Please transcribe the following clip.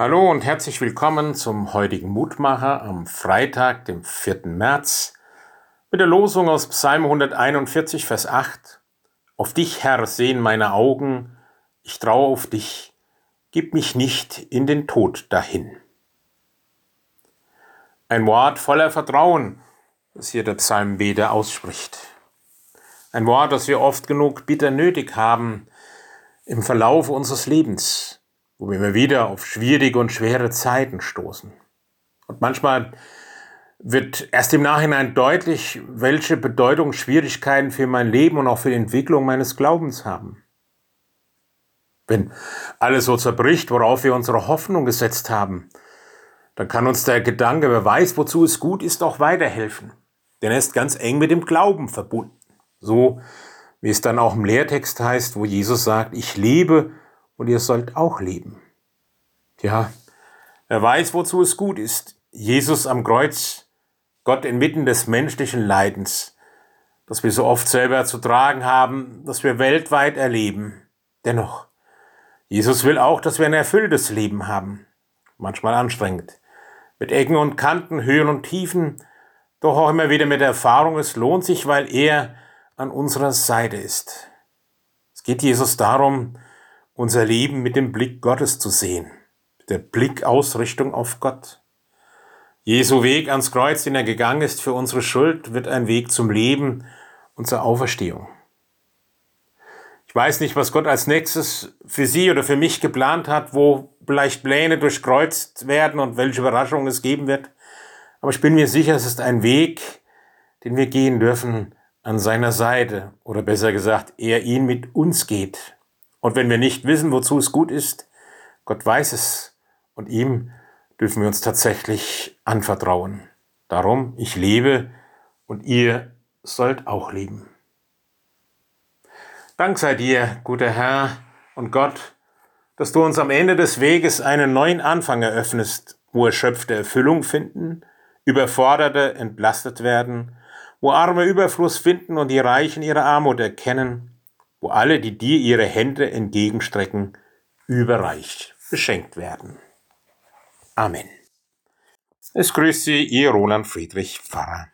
Hallo und herzlich willkommen zum heutigen Mutmacher am Freitag, dem 4. März, mit der Losung aus Psalm 141, Vers 8. Auf dich, Herr, sehen meine Augen, ich traue auf dich, gib mich nicht in den Tod dahin. Ein Wort voller Vertrauen, das hier der Psalmbeter ausspricht. Ein Wort, das wir oft genug bitter nötig haben im Verlauf unseres Lebens wo wir immer wieder auf schwierige und schwere Zeiten stoßen. Und manchmal wird erst im Nachhinein deutlich, welche Bedeutung Schwierigkeiten für mein Leben und auch für die Entwicklung meines Glaubens haben. Wenn alles so zerbricht, worauf wir unsere Hoffnung gesetzt haben, dann kann uns der Gedanke, wer weiß, wozu es gut ist, auch weiterhelfen. Denn er ist ganz eng mit dem Glauben verbunden. So wie es dann auch im Lehrtext heißt, wo Jesus sagt, ich lebe und ihr sollt auch leben. Ja, wer weiß, wozu es gut ist. Jesus am Kreuz, Gott inmitten des menschlichen Leidens, das wir so oft selber zu tragen haben, das wir weltweit erleben. Dennoch, Jesus will auch, dass wir ein erfülltes Leben haben, manchmal anstrengend, mit Ecken und Kanten, Höhen und Tiefen, doch auch immer wieder mit der Erfahrung, es lohnt sich, weil er an unserer Seite ist. Es geht Jesus darum, unser Leben mit dem Blick Gottes zu sehen, der Blickausrichtung auf Gott. Jesu Weg ans Kreuz, den er gegangen ist für unsere Schuld, wird ein Weg zum Leben und zur Auferstehung. Ich weiß nicht, was Gott als nächstes für Sie oder für mich geplant hat, wo vielleicht Pläne durchkreuzt werden und welche Überraschungen es geben wird. Aber ich bin mir sicher, es ist ein Weg, den wir gehen dürfen an seiner Seite. Oder besser gesagt, er ihn mit uns geht. Und wenn wir nicht wissen, wozu es gut ist, Gott weiß es und ihm dürfen wir uns tatsächlich anvertrauen. Darum, ich lebe und ihr sollt auch leben. Dank sei dir, guter Herr und Gott, dass du uns am Ende des Weges einen neuen Anfang eröffnest, wo Erschöpfte Erfüllung finden, Überforderte entlastet werden, wo Arme Überfluss finden und die Reichen ihre Armut erkennen, wo alle, die dir ihre Hände entgegenstrecken, überreich beschenkt werden. Amen. Es grüßt Sie, Ihr Roland Friedrich Pfarrer.